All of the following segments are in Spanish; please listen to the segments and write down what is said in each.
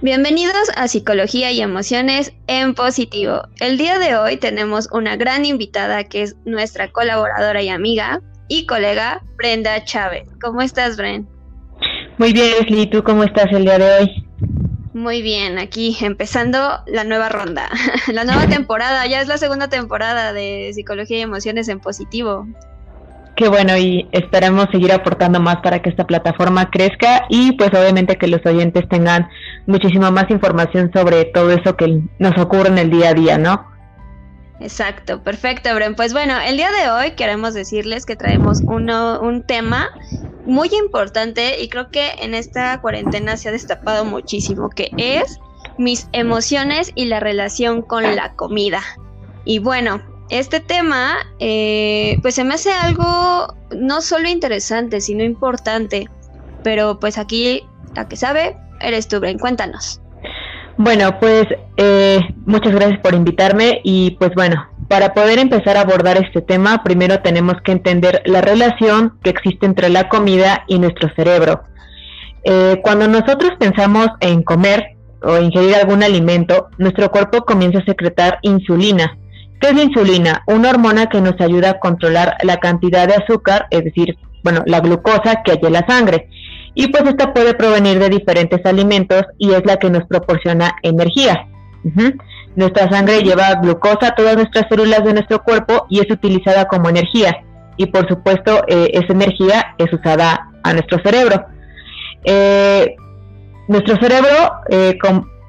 Bienvenidos a Psicología y Emociones en Positivo. El día de hoy tenemos una gran invitada que es nuestra colaboradora y amiga y colega Brenda Chávez. ¿Cómo estás, Bren? Muy bien, Leslie. ¿Tú cómo estás el día de hoy? Muy bien, aquí empezando la nueva ronda, la nueva temporada, ya es la segunda temporada de Psicología y Emociones en Positivo. Qué bueno y esperamos seguir aportando más para que esta plataforma crezca y pues obviamente que los oyentes tengan muchísima más información sobre todo eso que nos ocurre en el día a día, ¿no? Exacto, perfecto, Bren. Pues bueno, el día de hoy queremos decirles que traemos uno, un tema muy importante y creo que en esta cuarentena se ha destapado muchísimo, que es mis emociones y la relación con la comida. Y bueno, este tema eh, pues se me hace algo no solo interesante, sino importante. Pero pues aquí la que sabe eres tú, Bren, cuéntanos. Bueno, pues eh, muchas gracias por invitarme y pues bueno, para poder empezar a abordar este tema, primero tenemos que entender la relación que existe entre la comida y nuestro cerebro. Eh, cuando nosotros pensamos en comer o ingerir algún alimento, nuestro cuerpo comienza a secretar insulina. ¿Qué es la insulina? Una hormona que nos ayuda a controlar la cantidad de azúcar, es decir, bueno, la glucosa que hay en la sangre. Y pues esta puede provenir de diferentes alimentos y es la que nos proporciona energía. Nuestra sangre lleva glucosa a todas nuestras células de nuestro cuerpo y es utilizada como energía. Y por supuesto, eh, esa energía es usada a nuestro cerebro. Eh, nuestro cerebro, eh,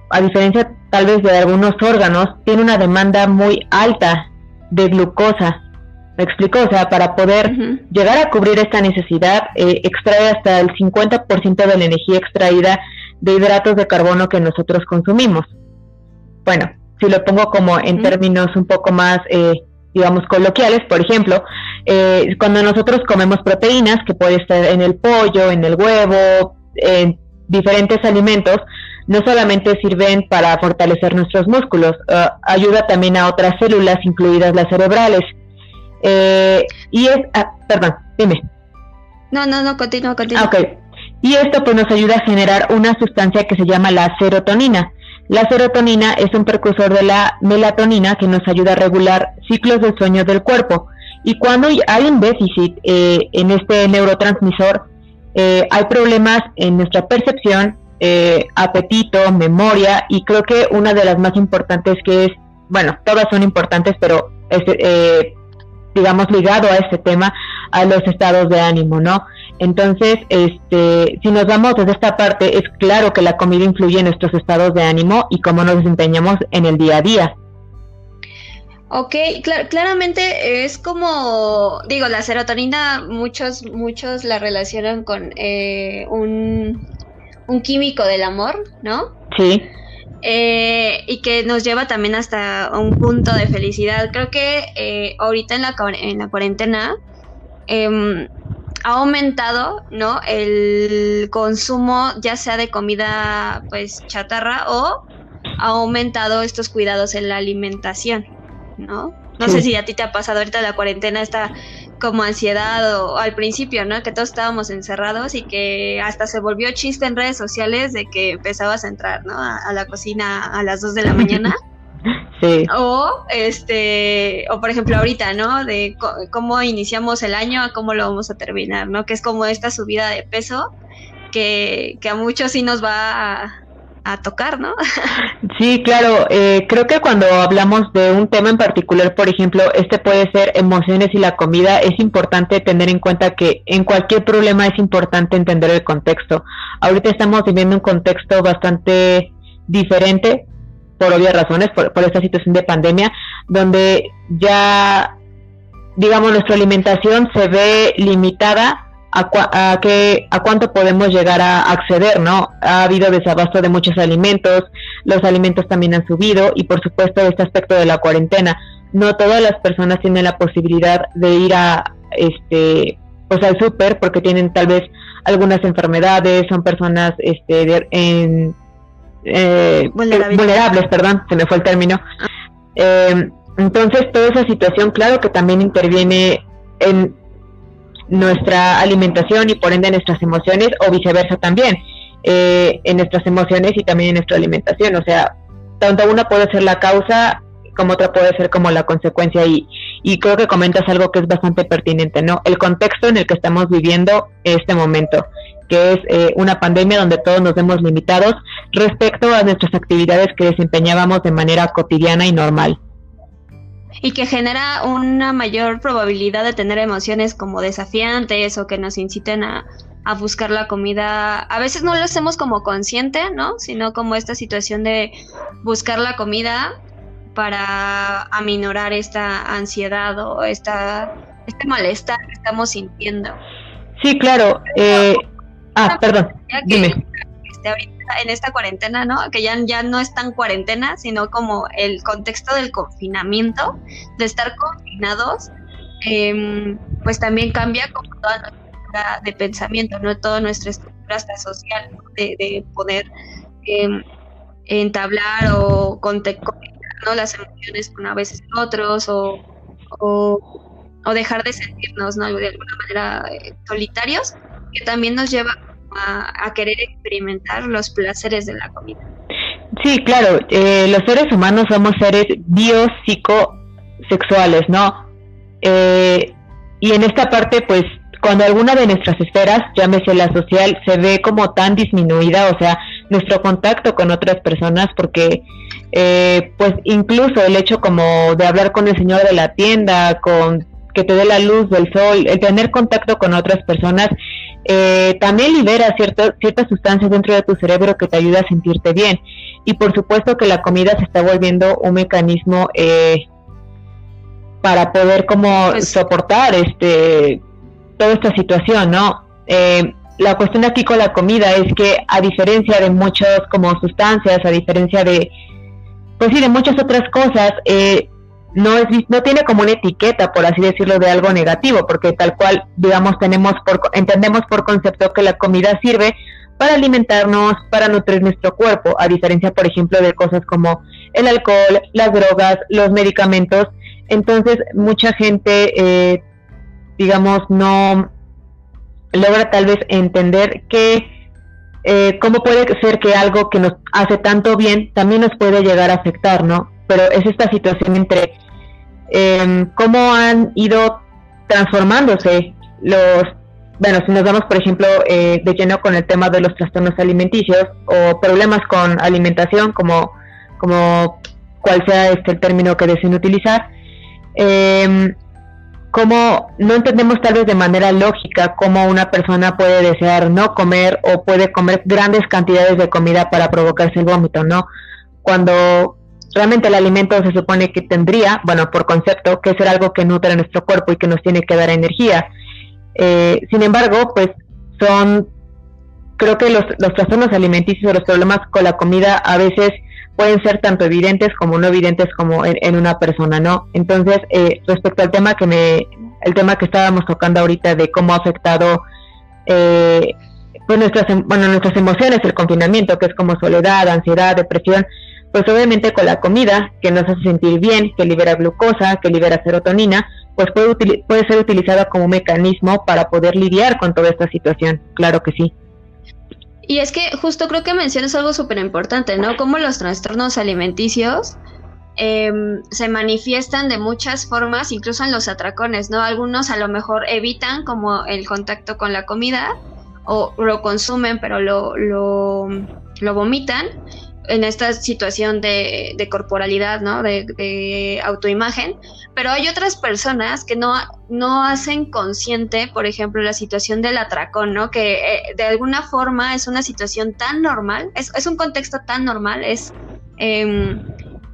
a diferencia tal vez de algunos órganos, tiene una demanda muy alta de glucosa. ¿Me explico? O sea, para poder llegar a cubrir esta necesidad, extrae hasta el 50% de la energía extraída de hidratos de carbono que nosotros consumimos. Bueno, si lo pongo como en términos un poco más, eh, digamos, coloquiales, por ejemplo, eh, cuando nosotros comemos proteínas, que puede estar en el pollo, en el huevo, en diferentes alimentos, no solamente sirven para fortalecer nuestros músculos, uh, ayuda también a otras células, incluidas las cerebrales. Eh, y es, ah, perdón, dime. No, no, no, continúa, continúa. Ok. Y esto pues nos ayuda a generar una sustancia que se llama la serotonina. La serotonina es un precursor de la melatonina que nos ayuda a regular ciclos de sueño del cuerpo. Y cuando hay un déficit eh, en este neurotransmisor, eh, hay problemas en nuestra percepción, eh, apetito, memoria, y creo que una de las más importantes que es, bueno, todas son importantes, pero es, digamos, ligado a este tema, a los estados de ánimo, ¿no? Entonces, este, si nos vamos desde esta parte, es claro que la comida influye en nuestros estados de ánimo y cómo nos desempeñamos en el día a día. Ok, claramente es como, digo, la serotonina, muchos, muchos la relacionan con eh, un, un químico del amor, ¿no? Sí. Eh, y que nos lleva también hasta un punto de felicidad. Creo que eh, ahorita en la, en la cuarentena eh, ha aumentado, ¿no? El consumo ya sea de comida pues chatarra o ha aumentado estos cuidados en la alimentación, ¿no? No sé si a ti te ha pasado ahorita la cuarentena esta como ansiedad o, al principio, ¿no? Que todos estábamos encerrados y que hasta se volvió chiste en redes sociales de que empezabas a entrar, ¿no? A, la cocina a las 2 de la mañana. Sí. O, este, o por ejemplo ahorita, ¿no? De cómo iniciamos el año a cómo lo vamos a terminar, ¿no? Que es como esta subida de peso que, que a muchos sí nos va a, a tocar, ¿no? Sí, claro. Eh, creo que cuando hablamos de un tema en particular, por ejemplo, este puede ser emociones y la comida, es importante tener en cuenta que en cualquier problema es importante entender el contexto. Ahorita estamos viviendo un contexto bastante diferente, por obvias razones, por, por esta situación de pandemia, donde ya, digamos, nuestra alimentación se ve limitada a, a, que, a cuánto podemos llegar a acceder, ¿no? Ha habido desabasto de muchos alimentos, los alimentos también han subido y por supuesto este aspecto de la cuarentena. No todas las personas tienen la posibilidad de ir a este pues al súper porque tienen tal vez algunas enfermedades, son personas este en, eh, vulnerables, perdón, se me fue el término. Eh, entonces toda esa situación, claro que también interviene en nuestra alimentación y por ende nuestras emociones o viceversa también, eh, en nuestras emociones y también en nuestra alimentación. O sea, tanto una puede ser la causa como otra puede ser como la consecuencia y, y creo que comentas algo que es bastante pertinente, ¿no? El contexto en el que estamos viviendo este momento, que es eh, una pandemia donde todos nos vemos limitados respecto a nuestras actividades que desempeñábamos de manera cotidiana y normal y que genera una mayor probabilidad de tener emociones como desafiantes o que nos inciten a, a buscar la comida. A veces no lo hacemos como consciente, ¿no? Sino como esta situación de buscar la comida para aminorar esta ansiedad o esta, este malestar que estamos sintiendo. Sí, claro. Eh, ah, perdón. Dime. En esta cuarentena, ¿no? Que ya, ya no es tan cuarentena, sino como el contexto del confinamiento, de estar confinados, em, pues también cambia como toda nuestra de pensamiento, ¿no? Toda nuestra estructura hasta social, de, poder em, entablar o conectar ¿no? las emociones con a veces otros o, o, dejar de sentirnos, ¿no? De alguna manera eh, solitarios, que también nos lleva a, querer experimentar los placeres de la comida. Sí, claro, eh, los seres humanos somos seres biopsicosexuales, ¿no? Eh, y en esta parte, pues, cuando alguna de nuestras esferas, llámese la social, se ve como tan disminuida, o sea, nuestro contacto con otras personas, porque, eh, pues, incluso el hecho como de hablar con el señor de la tienda, con que te dé la luz del sol, el tener contacto con otras personas, eh, también libera ciertas ciertas sustancias dentro de tu cerebro que te ayuda a sentirte bien. Y por supuesto que la comida se está volviendo un mecanismo eh, para poder como pues soportar este toda esta situación, ¿no? Eh, la cuestión aquí con la comida es que a diferencia de muchas como sustancias, a diferencia de, pues sí, de muchas otras cosas, eh, no es no tiene como una etiqueta por así decirlo de algo negativo porque tal cual digamos tenemos por entendemos por concepto que la comida sirve para alimentarnos para nutrir nuestro cuerpo a diferencia por ejemplo de cosas como el alcohol las drogas los medicamentos. Entonces mucha gente eh, digamos no logra tal vez entender que eh, cómo puede ser que algo que nos hace tanto bien también nos puede llegar a afectar no pero es esta situación entre eh, cómo han ido transformándose los, bueno, si nos vamos, por ejemplo, eh, de lleno con el tema de los trastornos alimenticios o problemas con alimentación, como, como cual sea este el término que deseen utilizar, eh, cómo no entendemos tal vez de manera lógica cómo una persona puede desear no comer o puede comer grandes cantidades de comida para provocarse el vómito, ¿no? Cuando realmente el alimento se supone que tendría, bueno, por concepto, que ser algo que nutre nuestro cuerpo y que nos tiene que dar energía. Eh, sin embargo, pues son, creo que los, los trastornos alimenticios o los problemas con la comida a veces pueden ser tanto evidentes como no evidentes como en, una persona, ¿no? Entonces, eh, respecto al tema que me, el tema que estábamos tocando ahorita de cómo ha afectado eh, pues nuestras, em, bueno, nuestras emociones, el confinamiento, que es como soledad, ansiedad, depresión, pues obviamente con la comida que nos hace sentir bien, que libera glucosa, que libera serotonina, pues puede, puede ser utilizada como mecanismo para poder lidiar con toda esta situación, claro que sí. Y es que justo creo que mencionas algo súper importante, ¿no? Como los trastornos alimenticios em, se manifiestan de muchas formas, incluso en los atracones, ¿no? Algunos a lo mejor evitan como el contacto con la comida o lo consumen pero lo, lo, lo vomitan en esta situación de, corporalidad, ¿no? De, autoimagen, pero hay otras personas que no, no hacen consciente, por ejemplo, la situación del atracón, ¿no? Que eh, de alguna forma es una situación tan normal, es, un contexto tan normal, es em,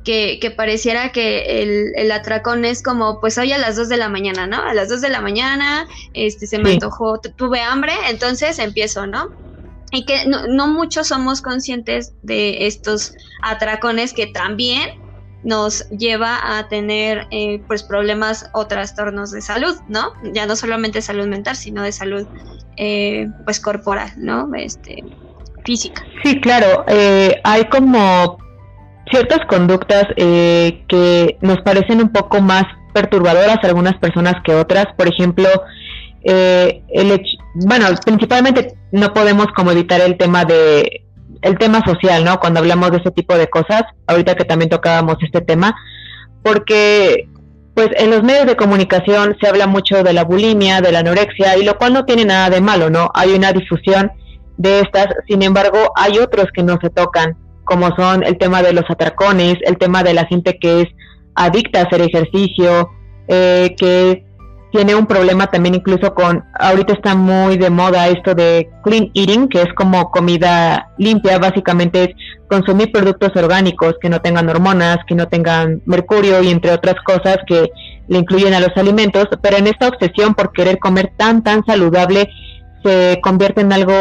que, pareciera que el, el, atracón es como, pues hoy a las 2 de la mañana, ¿no? A las 2 de la mañana, este, se me antojó, tuve hambre, entonces empiezo, ¿no? Y que no, muchos somos conscientes de estos atracones que también nos lleva a tener eh, pues problemas o trastornos de salud, ¿no? Ya no solamente salud mental, sino de salud eh, pues corporal, ¿no? Este, física. Sí, claro, eh, hay como ciertas conductas que nos parecen un poco más perturbadoras a algunas personas que otras, por ejemplo, eh, el bueno, principalmente no podemos como evitar el tema de el tema social, ¿no? Cuando hablamos de ese tipo de cosas, ahorita que también tocábamos este tema, porque pues en los medios de comunicación se habla mucho de la bulimia, de la anorexia, y lo cual no tiene nada de malo, ¿no? Hay una difusión de estas, sin embargo, hay otros que no se tocan, como son el tema de los atracones, el tema de la gente que es adicta a hacer ejercicio, eh, que tiene un problema también incluso con, ahorita está muy de moda esto de clean eating, que es como comida limpia, básicamente es consumir productos orgánicos que no tengan hormonas, que no tengan mercurio y entre otras cosas que le incluyen a los alimentos, pero en esta obsesión por querer comer tan, tan saludable, se convierte en algo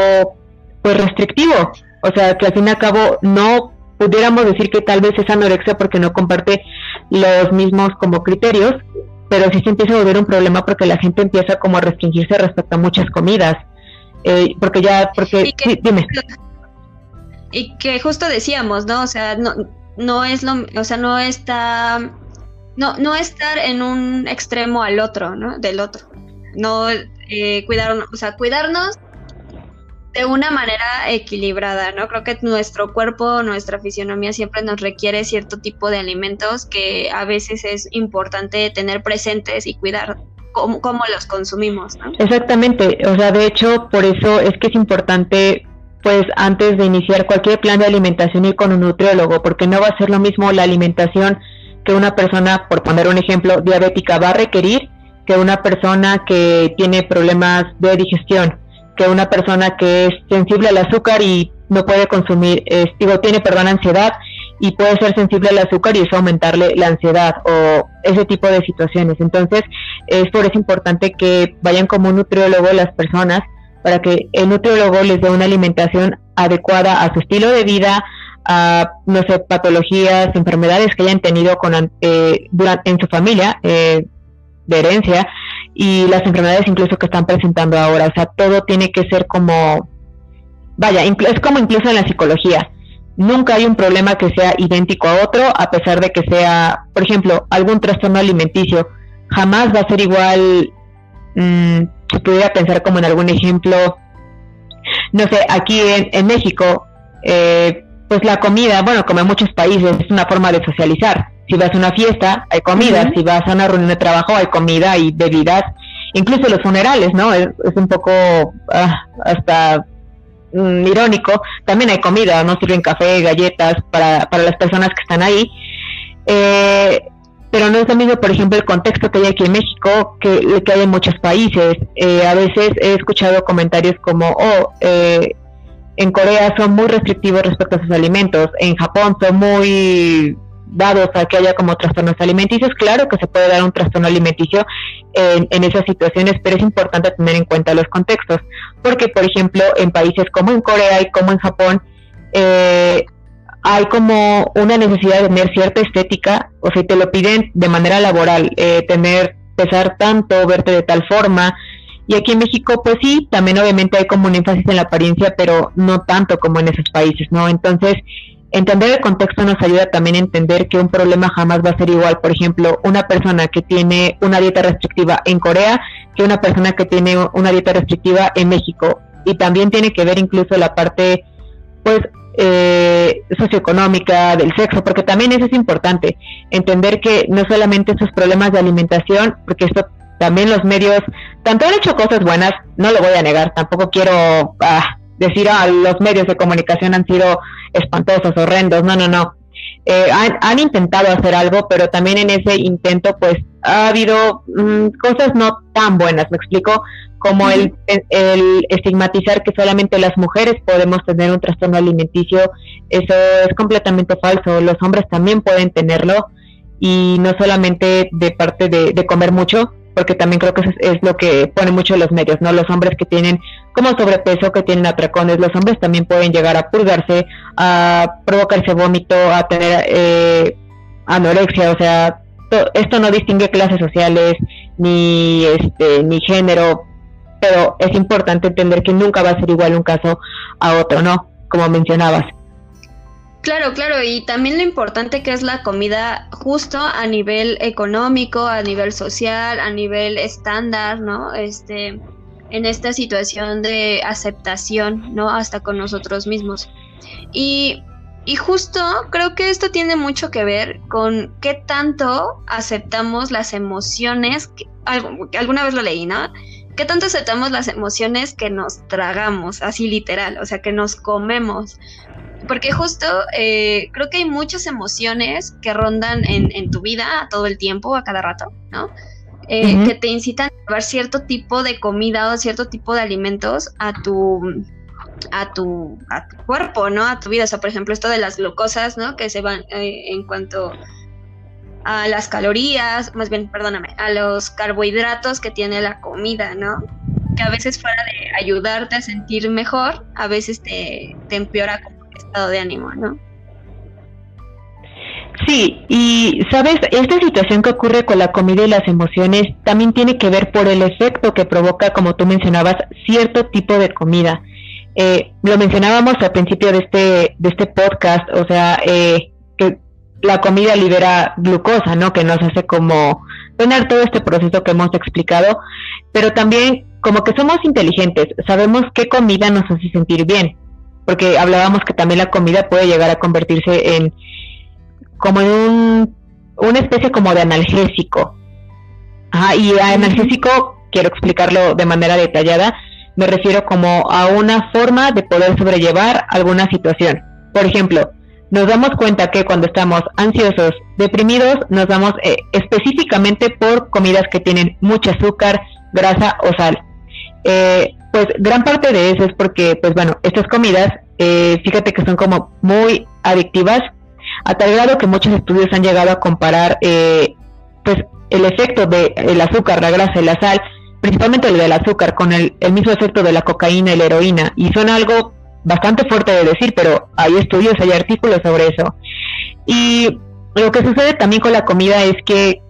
pues restrictivo, o sea que al fin y al cabo no pudiéramos decir que tal vez es anorexia porque no comparte los mismos como criterios, pero sí se empieza a volver un problema porque la gente empieza como a restringirse respecto a muchas comidas. Eh, porque ya, porque, sí, dime. Y que justo decíamos, ¿no? O sea, no, no es lo, o sea, no está, no, no estar en un extremo al otro, ¿no? Del otro. No eh, cuidarnos, o sea, cuidarnos de una manera equilibrada, ¿no? Creo que nuestro cuerpo, nuestra fisionomía siempre nos requiere cierto tipo de alimentos que a veces es importante tener presentes y cuidar cómo, los consumimos, ¿no? Exactamente, o sea, de hecho, por eso es que es importante pues antes de iniciar cualquier plan de alimentación ir con un nutriólogo, porque no va a ser lo mismo la alimentación que una persona, por poner un ejemplo, diabética va a requerir que una persona que tiene problemas de digestión que una persona que es sensible al azúcar y no puede consumir, digo, tiene, perdón, ansiedad y puede ser sensible al azúcar y eso aumentarle la ansiedad o ese tipo de situaciones. Entonces, es por eso importante que vayan como un nutriólogo las personas para que el nutriólogo les dé una alimentación adecuada a su estilo de vida, a, no sé, patologías, enfermedades que hayan tenido con, eh, durante, en su familia, eh, de herencia, y las enfermedades incluso que están presentando ahora. O sea, todo tiene que ser como, vaya, es como incluso en la psicología. Nunca hay un problema que sea idéntico a otro, a pesar de que sea, por ejemplo, algún trastorno alimenticio. Jamás va a ser igual, mmm, si pudiera pensar como en algún ejemplo, no sé, aquí en, en México, eh, pues la comida, bueno, como en muchos países, es una forma de socializar si vas a una fiesta, hay comida. Si vas a una reunión de trabajo, hay comida y bebidas. Incluso los funerales, ¿no? Es, un poco ah, hasta mm, irónico. También hay comida, ¿no? Sirven café, galletas para, para las personas que están ahí. Eh, pero no es lo mismo, por ejemplo, el contexto que hay aquí en México que, que hay en muchos países. Eh, a veces he escuchado comentarios como, oh, eh, en Corea son muy restrictivos respecto a sus alimentos, en Japón son muy dados a que haya como trastornos alimenticios, claro que se puede dar un trastorno alimenticio en, esas situaciones, pero es importante tener en cuenta los contextos, porque por ejemplo en países como en Corea y como en Japón, eh, hay como una necesidad de tener cierta estética, o sea, te lo piden de manera laboral, eh, tener, pesar tanto, verte de tal forma, y aquí en México, pues sí, también obviamente hay como un énfasis en la apariencia, pero no tanto como en esos países, ¿no? Entonces, Entender el contexto nos ayuda también a entender que un problema jamás va a ser igual, por ejemplo, una persona que tiene una dieta restrictiva en Corea que una persona que tiene una dieta restrictiva en México. Y también tiene que ver incluso la parte, pues, eh, socioeconómica del sexo, porque también eso es importante, entender que no solamente esos problemas de alimentación, porque esto también los medios, tanto han hecho cosas buenas, no lo voy a negar, tampoco quiero ah, decir, ah, los medios de comunicación han sido espantosos, horrendos, no, no, no. Eh, han, intentado hacer algo, pero también en ese intento pues ha habido mm, cosas no tan buenas, me explico, como el, el, estigmatizar que solamente las mujeres podemos tener un trastorno alimenticio, eso es completamente falso, los hombres también pueden tenerlo. Y no solamente de parte de, de comer mucho, porque también creo que eso es, lo que pone mucho los medios, ¿no? Los hombres que tienen como sobrepeso, que tienen atracones, los hombres también pueden llegar a purgarse, a provocarse vómito, a tener eh, anorexia, o sea, esto no distingue clases sociales ni este ni género, pero es importante entender que nunca va a ser igual un caso a otro, ¿no? Como mencionabas. Claro, claro, y también lo importante que es la comida justo a nivel económico, a nivel social, a nivel estándar, ¿no? Este, en esta situación de aceptación, ¿no? Hasta con nosotros mismos. Y, y justo creo que esto tiene mucho que ver con qué tanto aceptamos las emociones, que, alguna vez lo leí, ¿no? ¿Qué tanto aceptamos las emociones que nos tragamos, así literal, o sea, que nos comemos? Porque justo eh, creo que hay muchas emociones que rondan en, tu vida todo el tiempo, a cada rato, ¿no? Eh, que te incitan a llevar cierto tipo de comida o cierto tipo de alimentos a tu, a tu, a tu cuerpo, ¿no? A tu vida. O sea, por ejemplo, esto de las glucosas, ¿no? Que se van eh, en cuanto a las calorías, más bien, perdóname, a los carbohidratos que tiene la comida, ¿no? Que a veces fuera de ayudarte a sentir mejor, a veces te, te empeora como estado de ánimo, ¿no? Sí, y sabes, esta situación que ocurre con la comida y las emociones también tiene que ver por el efecto que provoca, como tú mencionabas, cierto tipo de comida. Eh, lo mencionábamos al principio de este, de este podcast, o sea, eh, que la comida libera glucosa, ¿no? Que nos hace como tener todo este proceso que hemos explicado, pero también como que somos inteligentes, sabemos qué comida nos hace sentir bien, porque hablábamos que también la comida puede llegar a convertirse en como en un, una especie como de analgésico. Ajá, y a analgésico quiero explicarlo de manera detallada, me refiero como a una forma de poder sobrellevar alguna situación. Por ejemplo, nos damos cuenta que cuando estamos ansiosos, deprimidos, nos damos eh, específicamente por comidas que tienen mucho azúcar, grasa o sal. Eh, pues gran parte de eso es porque, pues bueno, estas comidas, eh, fíjate que son como muy adictivas, a tal grado que muchos estudios han llegado a comparar, pues el efecto del azúcar, la grasa y la sal, principalmente el del azúcar, con el, el mismo efecto de la cocaína y la heroína. Y suena algo bastante fuerte de decir, pero hay estudios, hay artículos sobre eso. Y lo que sucede también con la comida es que,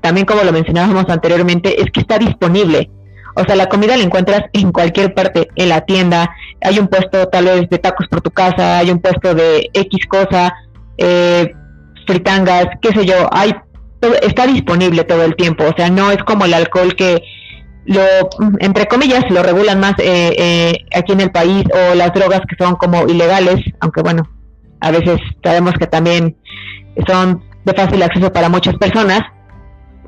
también como lo mencionábamos anteriormente, es que está disponible. O sea, la comida la encuentras en cualquier parte, en la tienda, hay un puesto tal vez de tacos por tu casa, hay un puesto de X cosa, eh, fritangas, qué sé yo, hay está disponible todo el tiempo, o sea, no es como el alcohol que lo, entre comillas, lo regulan más eh, eh, aquí en el país o las drogas que son como ilegales, aunque bueno, a veces sabemos que también son de fácil acceso para muchas personas.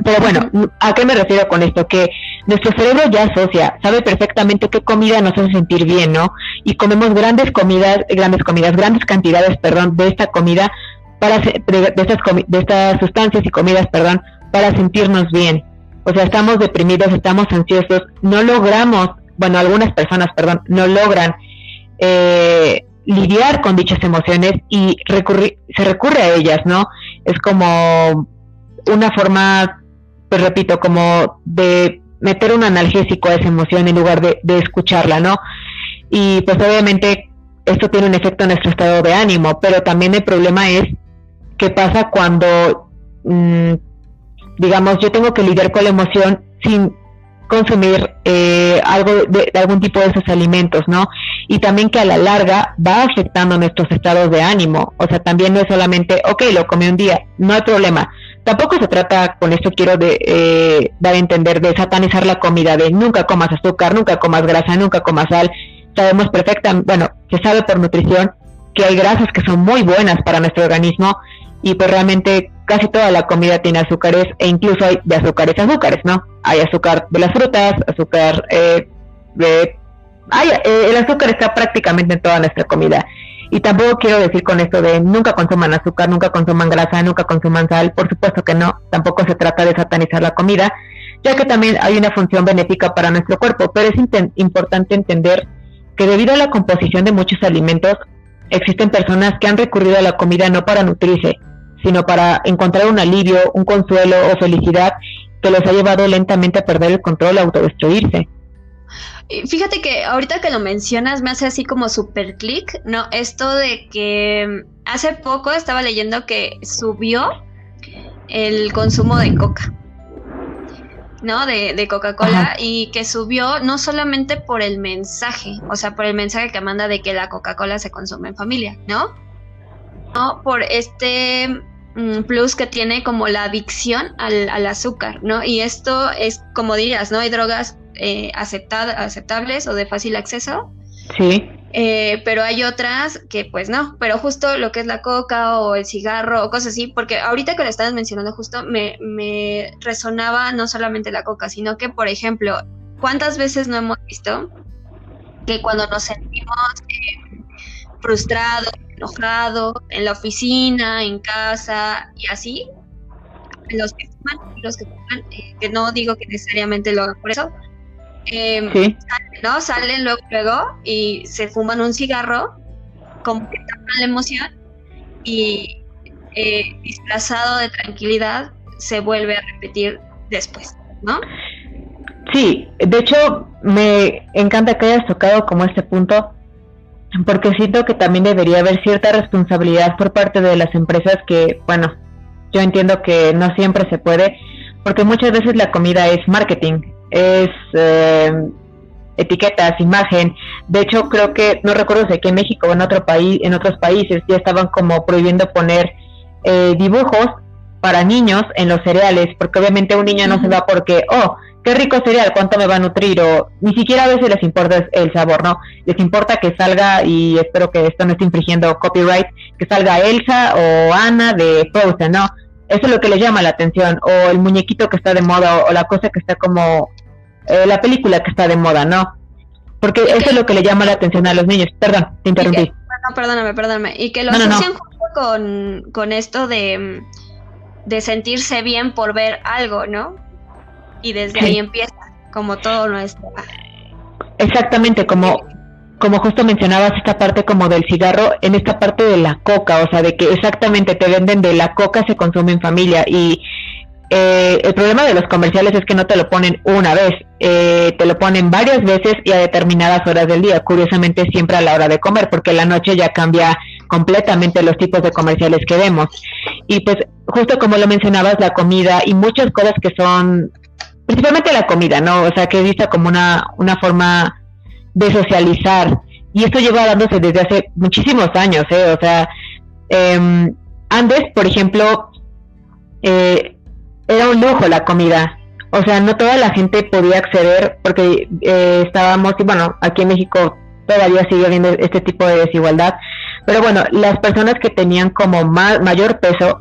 Pero bueno, ¿a qué me refiero con esto? Que nuestro cerebro ya asocia, sabe perfectamente qué comida nos hace sentir bien, ¿no? Y comemos grandes comidas, grandes comidas, grandes cantidades, perdón, de esta comida, para de, estas, de estas sustancias y comidas, perdón, para sentirnos bien o sea, estamos deprimidos, estamos ansiosos, no logramos, bueno, algunas personas, perdón, no logran eh, lidiar con dichas emociones y se recurre a ellas, ¿no? Es como una forma, pues repito, como de meter un analgésico a esa emoción en lugar de, escucharla, ¿no? Y pues obviamente esto tiene un efecto en nuestro estado de ánimo, pero también el problema es qué pasa cuando mm, digamos, yo tengo que lidiar con la emoción sin consumir eh, algo de, algún tipo de esos alimentos, ¿no? Y también que a la larga va afectando nuestros estados de ánimo. O sea, también no es solamente, ok, lo comí un día, no hay problema. Tampoco se trata, con esto quiero de, eh, dar a entender, de satanizar la comida, de nunca comas azúcar, nunca comas grasa, nunca comas sal. Sabemos perfectamente, bueno, se sabe por nutrición que hay grasas que son muy buenas para nuestro organismo y pues realmente casi toda la comida tiene azúcares e incluso hay de azúcares azúcares, ¿no? Hay azúcar de las frutas, azúcar eh, de... Hay, eh, el azúcar está prácticamente en toda nuestra comida. Y tampoco quiero decir con esto de nunca consuman azúcar, nunca consuman grasa, nunca consuman sal. Por supuesto que no. Tampoco se trata de satanizar la comida, ya que también hay una función benéfica para nuestro cuerpo. Pero es importante entender que debido a la composición de muchos alimentos, existen personas que han recurrido a la comida no para nutrirse, sino para encontrar un alivio, un consuelo o felicidad que los ha llevado lentamente a perder el control, a autodestruirse. Fíjate que ahorita que lo mencionas me hace así como super clic, ¿no? Esto de que hace poco estaba leyendo que subió el consumo de coca, ¿no? De, de Coca-Cola y que subió no solamente por el mensaje, o sea, por el mensaje que manda de que la Coca-Cola se consume en familia, ¿no? No, por este mm, plus que tiene como la adicción al, azúcar, ¿no? Y esto es, como dirías, ¿no? Hay drogas eh, aceptables o de fácil acceso. Sí. Eh, pero hay otras que pues no, pero justo lo que es la coca o el cigarro o cosas así, porque ahorita que lo estabas mencionando justo me, me resonaba no solamente la coca, sino que por ejemplo, ¿cuántas veces no hemos visto que cuando nos sentimos eh, frustrados, enojados, en la oficina, en casa y así, los que fuman, los que fuman, eh, que no digo que necesariamente lo hagan por eso, eh, salen, ¿no? Salen luego, luego y se fuman un cigarro, como que tapan la emoción y eh, disfrazado de tranquilidad se vuelve a repetir después, ¿no? Sí, de hecho me encanta que hayas tocado como este punto, porque siento que también debería haber cierta responsabilidad por parte de las empresas que, bueno, yo entiendo que no siempre se puede, porque muchas veces la comida es marketing, es eh, etiquetas, imagen. De hecho, creo que, no recuerdo si aquí en México o en otro país, en otros países ya estaban como prohibiendo poner eh, dibujos para niños en los cereales, porque obviamente un niño no se va porque, oh, qué rico cereal, cuánto me va a nutrir, o ni siquiera a veces les importa el sabor, ¿no? Les importa que salga, y espero que esto no esté infringiendo copyright, que salga Elsa o Ana de Frozen, ¿no? Eso es lo que les llama la atención, o el muñequito que está de moda, o la cosa que está como eh, la película que está de moda, ¿no? Porque eso es lo que le llama la atención a los niños. Perdón, te interrumpí. no, perdóname, perdóname. Y que lo asocian con, con esto de, de sentirse bien por ver algo, ¿no? Y desde ahí empieza, como todo nuestro. Exactamente, como, como justo mencionabas esta parte como del cigarro, en esta parte de la coca, o sea, de que exactamente te venden de la coca se consume en familia y eh, el problema de los comerciales es que no te lo ponen una vez, eh, te lo ponen varias veces y a determinadas horas del día, curiosamente siempre a la hora de comer, porque la noche ya cambia completamente los tipos de comerciales que vemos. Y pues justo como lo mencionabas, la comida y muchas cosas que son, principalmente la comida, ¿no? O sea, que es vista como una, una forma de socializar. Y esto lleva dándose desde hace muchísimos años, ¿eh? O sea, eh, antes, por ejemplo, eh, era un lujo la comida. O sea, no toda la gente podía acceder porque eh, estábamos, y bueno, aquí en México todavía sigue habiendo este tipo de desigualdad. Pero bueno, las personas que tenían como mayor peso,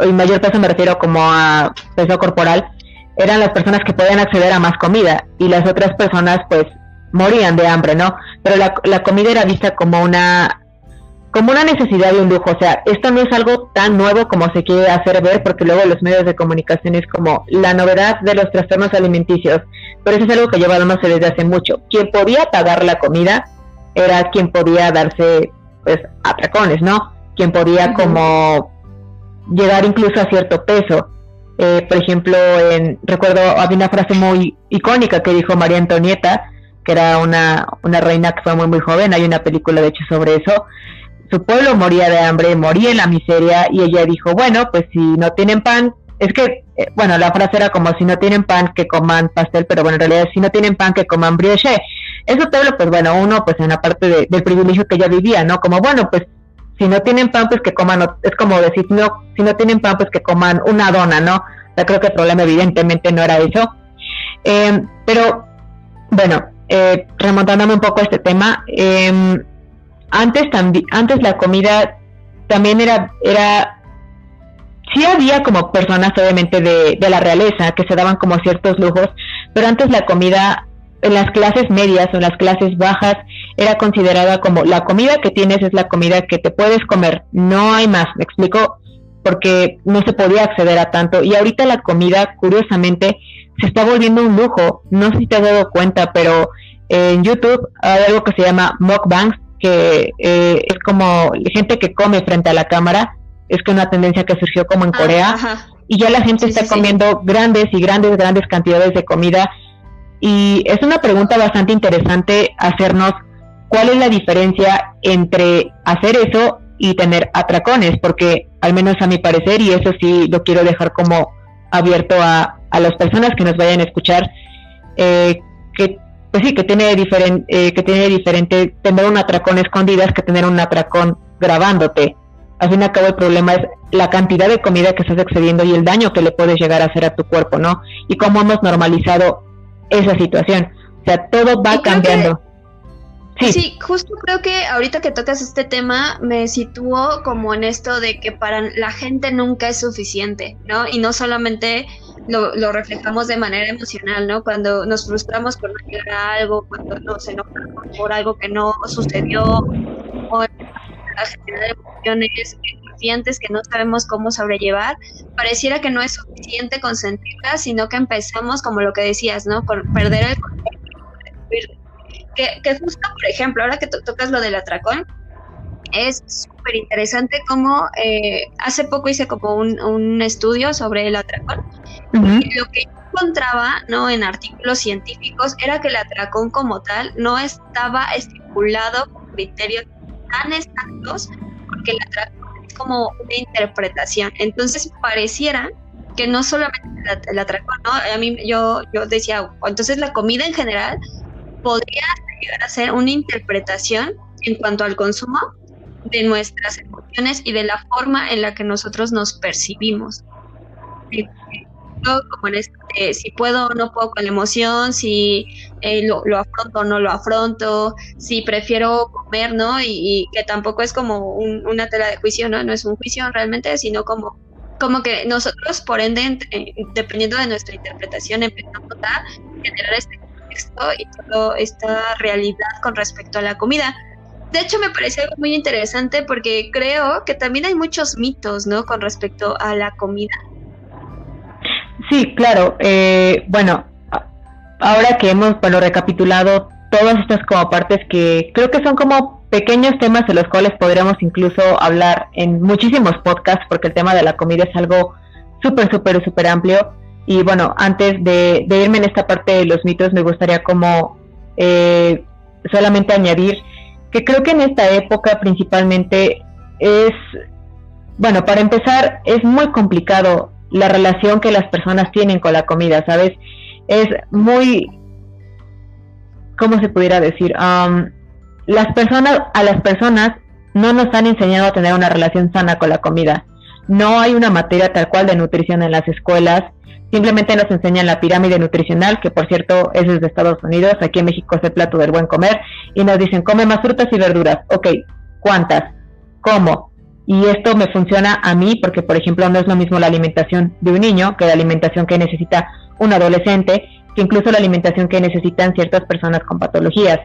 y mayor peso me refiero como a peso corporal, eran las personas que podían acceder a más comida y las otras personas pues morían de hambre, ¿no? Pero la, la comida era vista como una como una necesidad y un lujo. O sea, esto no es algo tan nuevo como se quiere hacer ver, porque luego los medios de comunicación es como la novedad de los trastornos alimenticios. Pero eso es algo que lleva dándose desde hace mucho. Quien podía pagar la comida era quien podía darse, pues, atracones, ¿no? Quien podía como llegar incluso a cierto peso. Eh, por ejemplo, en, recuerdo, había una frase muy icónica que dijo María Antonieta, que era una, una reina que fue muy, muy joven. Hay una película, de hecho, sobre eso su pueblo moría de hambre, moría en la miseria y ella dijo, bueno, pues si no tienen pan, es que, eh, bueno, la frase era como si no tienen pan, que coman pastel, pero bueno, en realidad si no tienen pan, que coman brioche. Eso todo, pues bueno, uno pues en la parte del privilegio que ella vivía, ¿no? Como, bueno, pues si no tienen pan, pues que coman, es como decir, no, si no tienen pan, pues que coman una dona, ¿no? O creo que el problema evidentemente no era eso. Eh, pero, bueno, eh, remontándome un poco a este tema, eh, antes también, antes la comida también era, era, sí había como personas obviamente de, de la realeza que se daban como ciertos lujos, pero antes la comida en las clases medias o en las clases bajas era considerada como la comida que tienes es la comida que te puedes comer, no hay más, me explico, porque no se podía acceder a tanto. Y ahorita la comida curiosamente se está volviendo un lujo, no sé si te has dado cuenta, pero en YouTube hay algo que se llama mukbangs que eh, es como gente que come frente a la cámara, es que una tendencia que surgió como en ah, Corea, y ya la gente está comiendo grandes y grandes, grandes cantidades de comida, y es una pregunta bastante interesante hacernos cuál es la diferencia entre hacer eso y tener atracones, porque al menos a mi parecer, y eso sí lo quiero dejar como abierto a, a las personas que nos vayan a escuchar, eh, que pues sí, que tiene diferente, eh, que tiene diferente tener un atracón escondidas que tener un atracón grabándote. Al fin y al cabo el problema es la cantidad de comida que estás excediendo y el daño que le puedes llegar a hacer a tu cuerpo, ¿no? Y cómo hemos normalizado esa situación. O sea, todo va cambiando. Sí. justo creo que ahorita que tocas este tema me sitúo como en esto de que para la gente nunca es suficiente, ¿no? Y no solamente lo, lo reflejamos de manera emocional, ¿no? Cuando nos frustramos por no llegar algo, cuando nos enojamos por algo que no sucedió, o a generar emociones conscientes que no sabemos cómo sobrellevar, pareciera que no es suficiente consentirlas, sino que empezamos, como lo que decías, ¿no? Con perder el control que, justo, por ejemplo, ahora que tocas lo del atracón, es súper interesante como eh, hace poco hice como un, estudio sobre el atracón lo que encontraba no en artículos científicos era que el atracón como tal no estaba estipulado con criterios tan exactos porque el atracón es como una interpretación. Entonces pareciera que no solamente el, atracón no a mí yo yo decía entonces la comida en general podría llegar a ser una interpretación en cuanto al consumo de nuestras emociones y de la forma en la que nosotros nos percibimos. Como en este, si puedo o no puedo con la emoción, si eh, lo, afronto o no lo afronto, si prefiero comer, ¿no? Y, que tampoco es como una tela de juicio, ¿no? No es un juicio realmente, sino como, como que nosotros, por ende, dependiendo de nuestra interpretación, empezamos a generar este y toda esta realidad con respecto a la comida. De hecho, me parece algo muy interesante porque creo que también hay muchos mitos, ¿no? Con respecto a la comida. Sí, claro. Eh, bueno, ahora que hemos, bueno, recapitulado todas estas como partes que creo que son como pequeños temas de los cuales podríamos incluso hablar en muchísimos podcasts porque el tema de la comida es algo súper, súper, súper amplio. Y bueno, antes de, irme en esta parte de los mitos, me gustaría como eh, solamente añadir que creo que en esta época principalmente es, bueno, para empezar, es muy complicado la relación que las personas tienen con la comida, ¿sabes? Es muy, ¿cómo se pudiera decir? las personas, a las personas no nos han enseñado a tener una relación sana con la comida. No hay una materia tal cual de nutrición en las escuelas Simplemente nos enseñan la pirámide nutricional, que por cierto es desde Estados Unidos, aquí en México es el plato del buen comer, y nos dicen, come más frutas y verduras. Ok, ¿cuántas? ¿Cómo? Y esto me funciona a mí porque, por ejemplo, no es lo mismo la alimentación de un niño que la alimentación que necesita un adolescente, que incluso la alimentación que necesitan ciertas personas con patologías.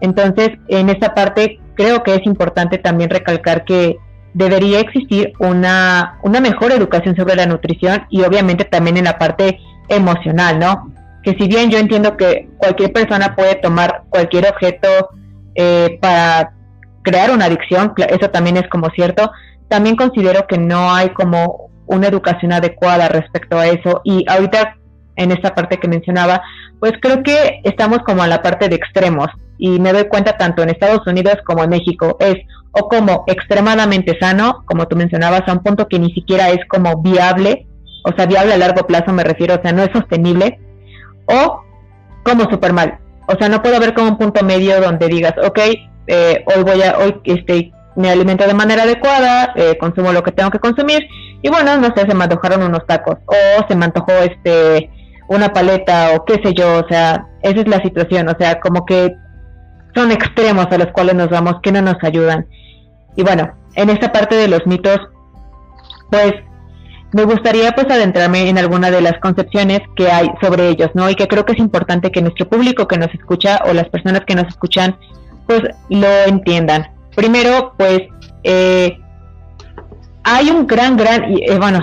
Entonces, en esta parte creo que es importante también recalcar que debería existir una, una mejor educación sobre la nutrición y obviamente también en la parte emocional, ¿no? Que si bien yo entiendo que cualquier persona puede tomar cualquier objeto eh, para crear una adicción, eso también es como cierto, también considero que no hay como una educación adecuada respecto a eso. Y ahorita en esta parte que mencionaba, pues creo que estamos como a la parte de extremos. Y me doy cuenta tanto en Estados Unidos como en México, es o como extremadamente sano, como tú mencionabas, a un punto que ni siquiera es como viable, o sea, viable a largo plazo me refiero, o sea, no es sostenible, o como súper mal. O sea, no puedo haber como un punto medio donde digas, ok, eh, hoy voy a, hoy este, me alimento de manera adecuada, eh, consumo lo que tengo que consumir, y bueno, no sé, se me antojaron unos tacos, o se me antojó este una paleta, o qué sé yo, o sea, esa es la situación, o sea, como que son extremos a los cuales nos vamos que no nos ayudan. Y bueno, en esta parte de los mitos, pues me gustaría pues adentrarme en alguna de las concepciones que hay sobre ellos, ¿no? Y que creo que es importante que nuestro público que nos escucha o las personas que nos escuchan pues lo entiendan. Primero, pues eh, hay un gran, gran, eh, bueno,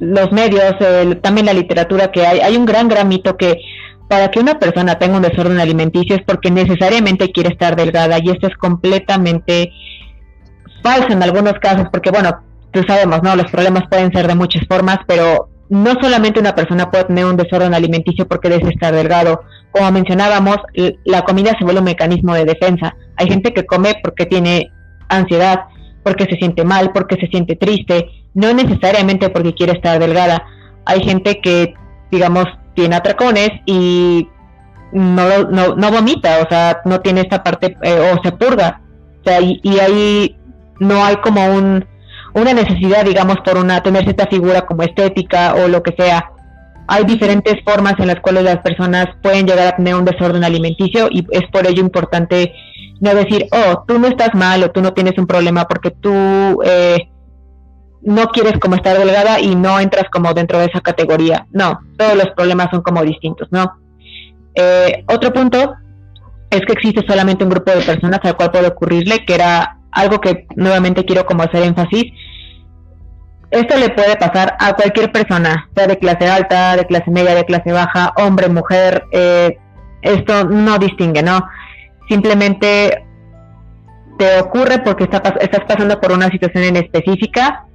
los medios, también la literatura que hay, hay un gran, gran mito que para que una persona tenga un desorden alimenticio es porque necesariamente quiere estar delgada y esto es completamente falso en algunos casos porque bueno, tú sabemos, ¿no? Los problemas pueden ser de muchas formas, pero no solamente una persona puede tener un desorden alimenticio porque desea estar delgado. Como mencionábamos, la comida se vuelve un mecanismo de defensa. Hay gente que come porque tiene ansiedad, porque se siente mal, porque se siente triste, no necesariamente porque quiere estar delgada. Hay gente que, digamos, tiene atracones y no, no, no vomita, o sea, no tiene esta parte, eh, o se purga. O sea, y, ahí no hay como un, una necesidad, digamos, por una tener cierta figura como estética o lo que sea. Hay diferentes formas en las cuales las personas pueden llegar a tener un desorden alimenticio y es por ello importante no decir, oh, tú no estás mal o tú no tienes un problema porque tú eh, no quieres como estar delgada y no entras como dentro de esa categoría. No, todos los problemas son como distintos, ¿no? Eh, otro punto es que existe solamente un grupo de personas al cual puede ocurrirle, que era algo que nuevamente quiero como hacer énfasis. Esto le puede pasar a cualquier persona, sea de clase alta, de clase media, de clase baja, hombre, mujer, eh, esto no distingue, ¿no? Simplemente te ocurre porque estás pasando por una situación en específica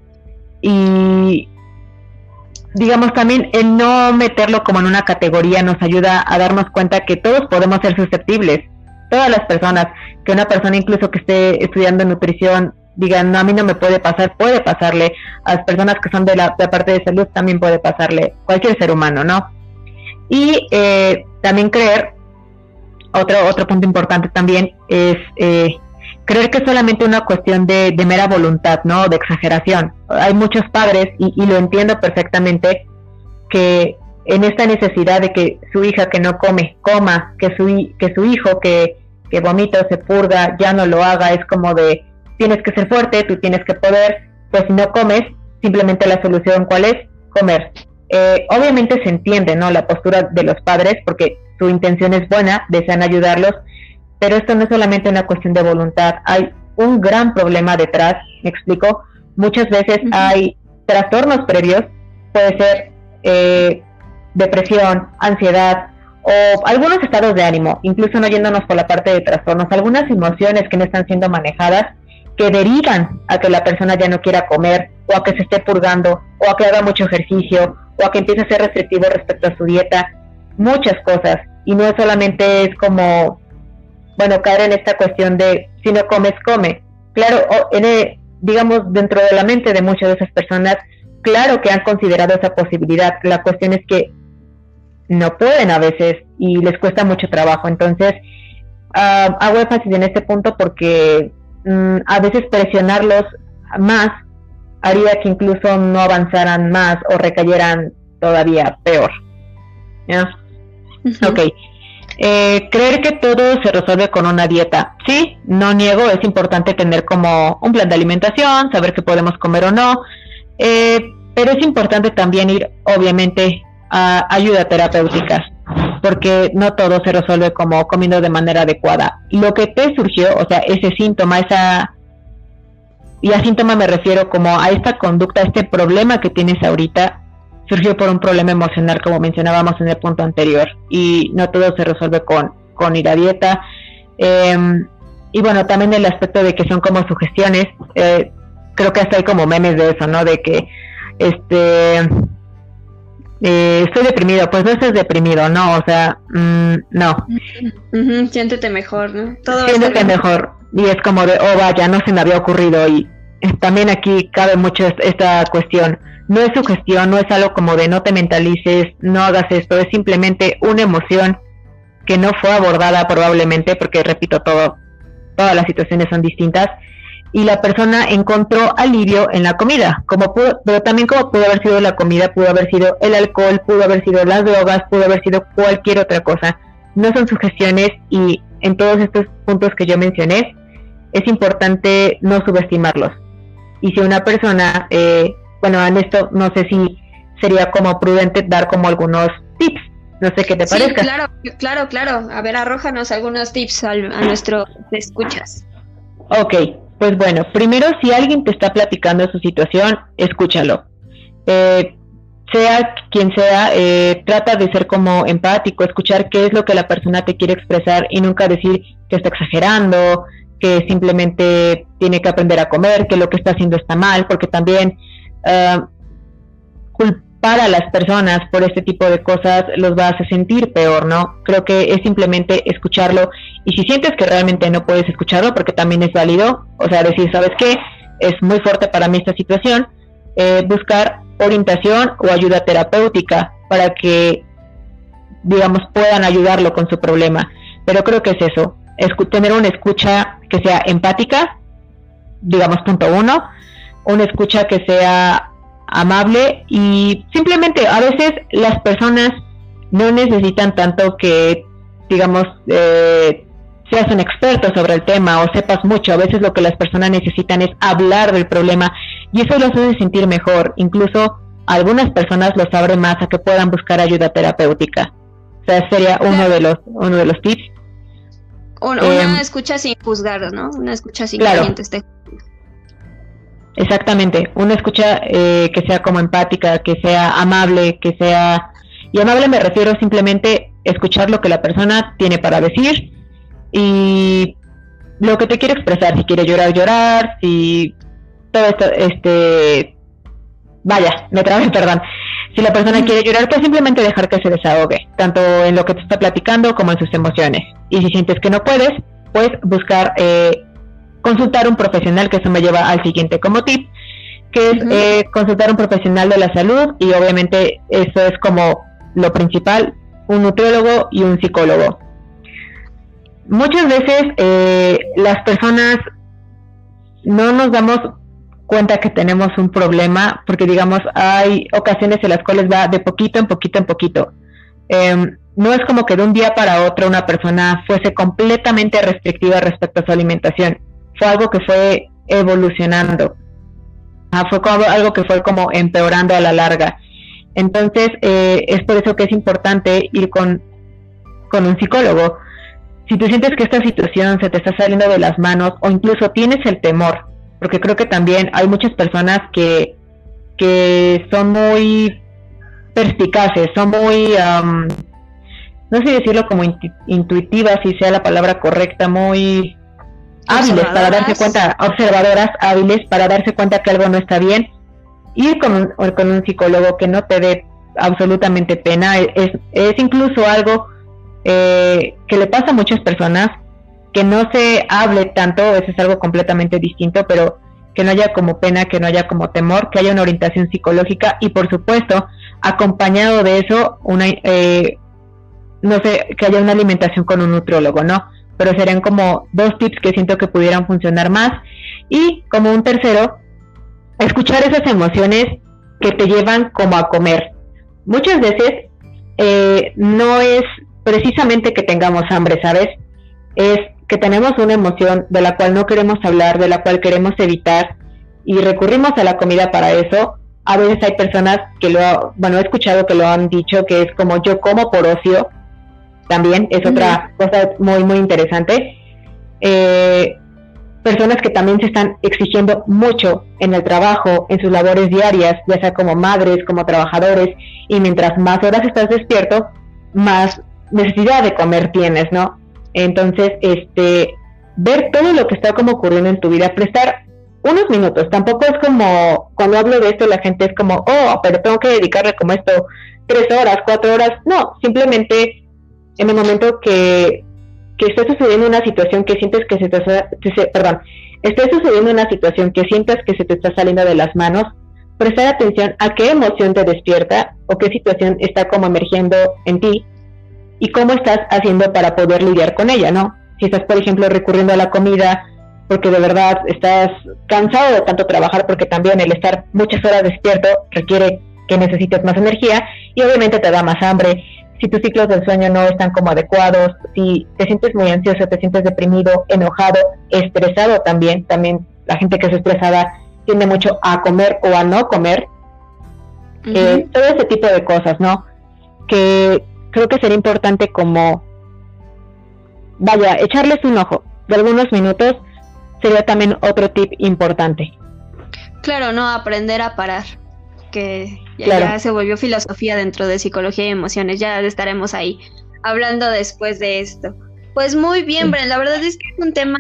y digamos también el no meterlo como en una categoría nos ayuda a darnos cuenta que todos podemos ser susceptibles, todas las personas, que una persona incluso que esté estudiando nutrición digan, no, a mí no me puede pasar, puede pasarle, a las personas que son de la, parte de salud también puede pasarle, cualquier ser humano, ¿no? Y eh, también creer, otro, otro punto importante también es eh, creer que es solamente una cuestión de, mera voluntad, ¿no? De exageración. Hay muchos padres, y, lo entiendo perfectamente, que en esta necesidad de que su hija que no come, coma, que su, que su hijo que, que vomita se purga, ya no lo haga, es como de, tienes que ser fuerte, tú tienes que poder, pues si no comes, simplemente la solución cuál es, comer. Eh, obviamente se entiende, ¿no? La postura de los padres, porque su intención es buena, desean ayudarlos, pero esto no es solamente una cuestión de voluntad, hay un gran problema detrás, me explico, muchas veces hay trastornos previos, puede ser eh, depresión, ansiedad o algunos estados de ánimo, incluso no yéndonos por la parte de trastornos, algunas emociones que no están siendo manejadas que derivan a que la persona ya no quiera comer o a que se esté purgando o a que haga mucho ejercicio o a que empiece a ser restrictivo respecto a su dieta, muchas cosas. Y no solamente es como bueno, caer en esta cuestión de si no comes, come. Claro, en digamos, dentro de la mente de muchas de esas personas, claro que han considerado esa posibilidad. La cuestión es que no pueden a veces y les cuesta mucho trabajo. Entonces, uh, hago énfasis en este punto porque mm, a veces presionarlos más haría que incluso no avanzaran más o recayeran todavía peor. ¿Ya? Ok. Eh, creer que todo se resuelve con una dieta. Sí, no niego, es importante tener como un plan de alimentación, saber qué podemos comer o no, eh, pero es importante también ir, obviamente, a ayuda terapéutica, porque no todo se resuelve como comiendo de manera adecuada. Lo que te surgió, o sea, ese síntoma, esa... Y a síntoma me refiero como a esta conducta, a este problema que tienes ahorita, surgió por un problema emocional, como mencionábamos en el punto anterior, y no todo se resuelve con, con ir a dieta. Em, y bueno, también el aspecto de que son como sugestiones, eh, creo que hasta hay como memes de eso, ¿no? De que, este, eh, estoy deprimido, pues no estás deprimido, ¿no? O sea, mm, no. siéntete mejor, ¿no? Todo siéntete mejor. Y es como de, oh vaya, no se me había ocurrido. Y también aquí cabe mucho esta cuestión no es sugestión, no es algo como de no te mentalices, no hagas esto, es simplemente una emoción que no fue abordada probablemente, porque repito, todo, todas las situaciones son distintas, y la persona encontró alivio en la comida, como pudo, pero también como pudo haber sido la comida, pudo haber sido el alcohol, pudo haber sido las drogas, pudo haber sido cualquier otra cosa. No son sugestiones y en todos estos puntos que yo mencioné, es importante no subestimarlos. Y si una persona eh, bueno, en esto no sé si sería como prudente dar como algunos tips. No sé qué te sí, parezca. Claro, claro, claro. A ver, arrójanos algunos tips a, nuestro escuchas. Ok, pues bueno, primero si alguien te está platicando su situación, escúchalo. Eh, sea quien sea, eh, trata de ser como empático, escuchar qué es lo que la persona te quiere expresar y nunca decir que está exagerando, que simplemente tiene que aprender a comer, que lo que está haciendo está mal, porque también eh, a las personas por este tipo de cosas los va a hacer sentir peor, ¿no? Creo que es simplemente escucharlo y si sientes que realmente no puedes escucharlo, porque también es válido, o sea, decir, ¿sabes qué? Es muy fuerte para mí esta situación, eh, buscar orientación o ayuda terapéutica para que, digamos, puedan ayudarlo con su problema. Pero creo que es eso, tener una escucha que sea empática, digamos, punto uno, una escucha que sea amable y simplemente a veces las personas no necesitan tanto que, digamos, eh, seas un experto sobre el tema o sepas mucho. A veces lo que las personas necesitan es hablar del problema y eso los hace sentir mejor. Incluso algunas personas los abren más a que puedan buscar ayuda terapéutica. O sea, sería uno de los uno de los tips. Una, em, escucha sin juzgar, ¿no? Una escucha sin claro. que esté. Exactamente, una escucha eh, que sea como empática, que sea amable, que sea... Y amable me refiero simplemente escuchar lo que la persona tiene para decir y lo que te quiere expresar, si quiere llorar, llorar, si todo esto, este, vaya, me trabé, perdón. Si la persona quiere llorar, pues simplemente dejar que se desahogue, tanto en lo que te está platicando como en sus emociones. Y si sientes que no puedes, pues buscar eh, consultar un profesional, que eso me lleva al siguiente como tip, que es eh, consultar un profesional de la salud y obviamente eso es como lo principal, un nutriólogo y un psicólogo. Muchas veces eh, las personas no nos damos cuenta que tenemos un problema porque digamos hay ocasiones en las cuales va de poquito en poquito en poquito. Em, no es como que de un día para otro una persona fuese completamente restrictiva respecto a su alimentación. Fue algo que fue evolucionando. Fue como algo que fue como empeorando a la larga. Entonces, eh, es por eso que es importante ir con, con un psicólogo si tú sientes que esta situación se te está saliendo de las manos o incluso tienes el temor, porque creo que también hay muchas personas que, que son muy perspicaces, son muy, no sé decirlo como intuitivas, si sea la palabra correcta, muy hábiles para darse cuenta, observadoras hábiles para darse cuenta que algo no está bien. Ir con un, con un psicólogo que no te dé absolutamente pena es, es incluso algo eh, que le pasa a muchas personas, que no se hable tanto, eso es algo completamente distinto, pero que no haya como pena, que no haya como temor, que haya una orientación psicológica y por supuesto, acompañado de eso, una, eh, no sé, que haya una alimentación con un nutrólogo, ¿no? Pero serían como dos tips que siento que pudieran funcionar más. Y como un tercero, escuchar esas emociones que te llevan como a comer. Muchas veces eh, no es precisamente que tengamos hambre, ¿sabes? Es que tenemos una emoción de la cual no queremos hablar, de la cual queremos evitar y recurrimos a la comida para eso. A veces hay personas que lo, bueno, he escuchado que lo han dicho, que es como yo como por ocio, también es otra cosa muy, muy interesante. Eh, personas que también se están exigiendo mucho en el trabajo, en sus labores diarias, ya sea como madres, como trabajadores, y mientras más horas estás despierto, más necesidad de comer tienes, ¿no? Entonces, este, ver todo lo que está como ocurriendo en tu vida, prestar unos minutos, tampoco es como, cuando hablo de esto la gente es como, oh, pero tengo que dedicarle como esto tres horas, cuatro horas, no, simplemente en el momento que, que esté sucediendo una situación que sientes que se te, se, perdón, sucediendo una situación que sientas que se te está saliendo de las manos, prestar atención a qué emoción te despierta o qué situación está como emergiendo en ti y cómo estás haciendo para poder lidiar con ella, ¿no? Si estás, por ejemplo, recurriendo a la comida porque de verdad estás cansado de tanto trabajar, porque también el estar muchas horas despierto requiere que necesites más energía y obviamente te da más hambre. Si tus ciclos del sueño no están como adecuados, si te sientes muy ansioso, te sientes deprimido, enojado, estresado también, también la gente que es estresada tiende mucho a comer o a no comer, eh, todo ese tipo de cosas, ¿no? Que creo que sería importante como, vaya, echarles un ojo de algunos minutos sería también otro tip importante. Claro, no aprender a parar, que ya, se volvió filosofía dentro de psicología y emociones, ya estaremos ahí hablando después de esto. Pues muy bien, Bren, la verdad es que es un tema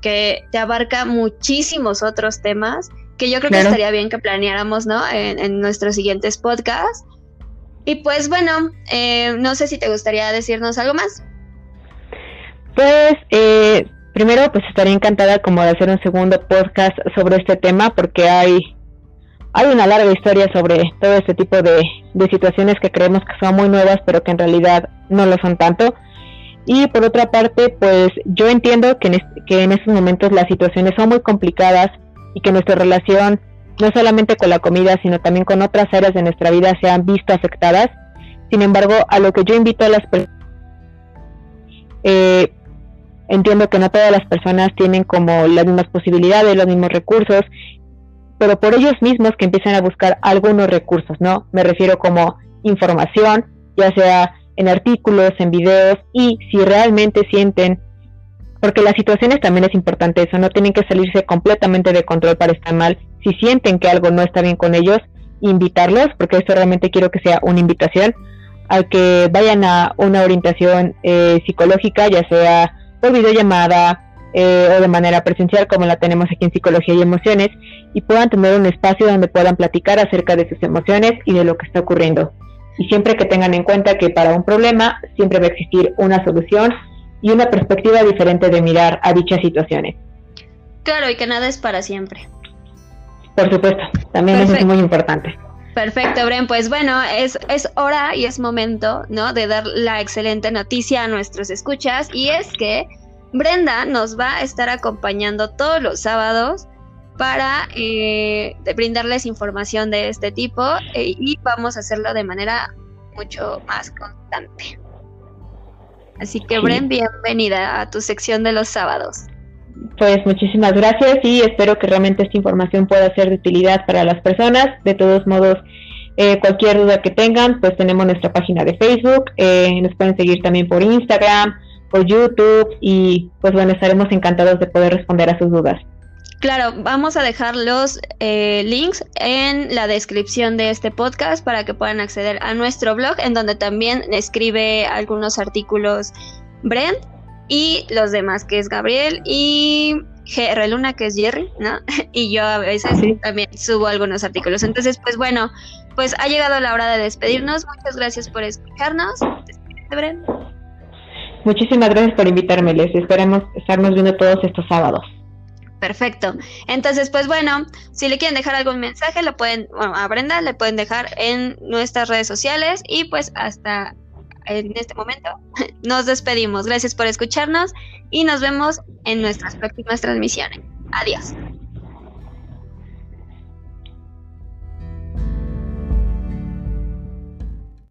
que te abarca muchísimos otros temas que yo creo que estaría bien que planeáramos, ¿no? En, en nuestros siguientes podcasts. Y pues bueno, eh, no sé si te gustaría decirnos algo más. Pues eh, primero pues estaría encantada como de hacer un segundo podcast sobre este tema porque hay, hay una larga historia sobre todo este tipo de, situaciones que creemos que son muy nuevas pero que en realidad no lo son tanto. Y por otra parte, pues yo entiendo que en, que en estos momentos las situaciones son muy complicadas y que nuestra relación, no solamente con la comida, sino también con otras áreas de nuestra vida, se han visto afectadas. Sin embargo, a lo que yo invito a las personas, eh, entiendo que no todas las personas tienen como las mismas posibilidades, los mismos recursos, pero por ellos mismos que empiezan a buscar algunos recursos, ¿no? Me refiero como información, ya sea en artículos, en videos, y si realmente sienten, porque las situaciones también es importante eso, no tienen que salirse completamente de control para estar mal, si sienten que algo no está bien con ellos, invitarlos, porque esto realmente quiero que sea una invitación, a que vayan a una orientación eh, psicológica, ya sea por videollamada eh, o de manera presencial, como la tenemos aquí en Psicología y Emociones, y puedan tener un espacio donde puedan platicar acerca de sus emociones y de lo que está ocurriendo y siempre que tengan en cuenta que para un problema siempre va a existir una solución y una perspectiva diferente de mirar a dichas situaciones. Claro, y que nada es para siempre. Por supuesto, también eso es muy importante. Perfecto, Bren. Pues bueno, es, es hora y es momento, ¿no? De dar la excelente noticia a nuestros escuchas. Y es que Brenda nos va a estar acompañando todos los sábados para eh, brindarles información de este tipo eh, y vamos a hacerlo de manera mucho más constante. Así que Bren, bienvenida a tu sección de los sábados. Pues muchísimas gracias y espero que realmente esta información pueda ser de utilidad para las personas. De todos modos, eh, cualquier duda que tengan, pues tenemos nuestra página de Facebook, nos pueden seguir también por Instagram, por YouTube y pues bueno, estaremos encantados de poder responder a sus dudas. Claro, vamos a dejar los eh, links en la descripción de este podcast para que puedan acceder a nuestro blog, en donde también escribe algunos artículos Brent y los demás, que es Gabriel y GR Luna, que es Jerry, ¿no? y yo a veces también subo algunos artículos. Entonces, pues bueno, pues ha llegado la hora de despedirnos. Muchas gracias por escucharnos. Brent. Muchísimas gracias por invitarme, Les. Esperemos estarnos viendo todos estos sábados. Perfecto. Entonces, pues bueno, si le quieren dejar algún mensaje, lo pueden, bueno, a Brenda le pueden dejar en nuestras redes sociales y pues hasta en este momento nos despedimos. Gracias por escucharnos y nos vemos en nuestras próximas transmisiones. Adiós.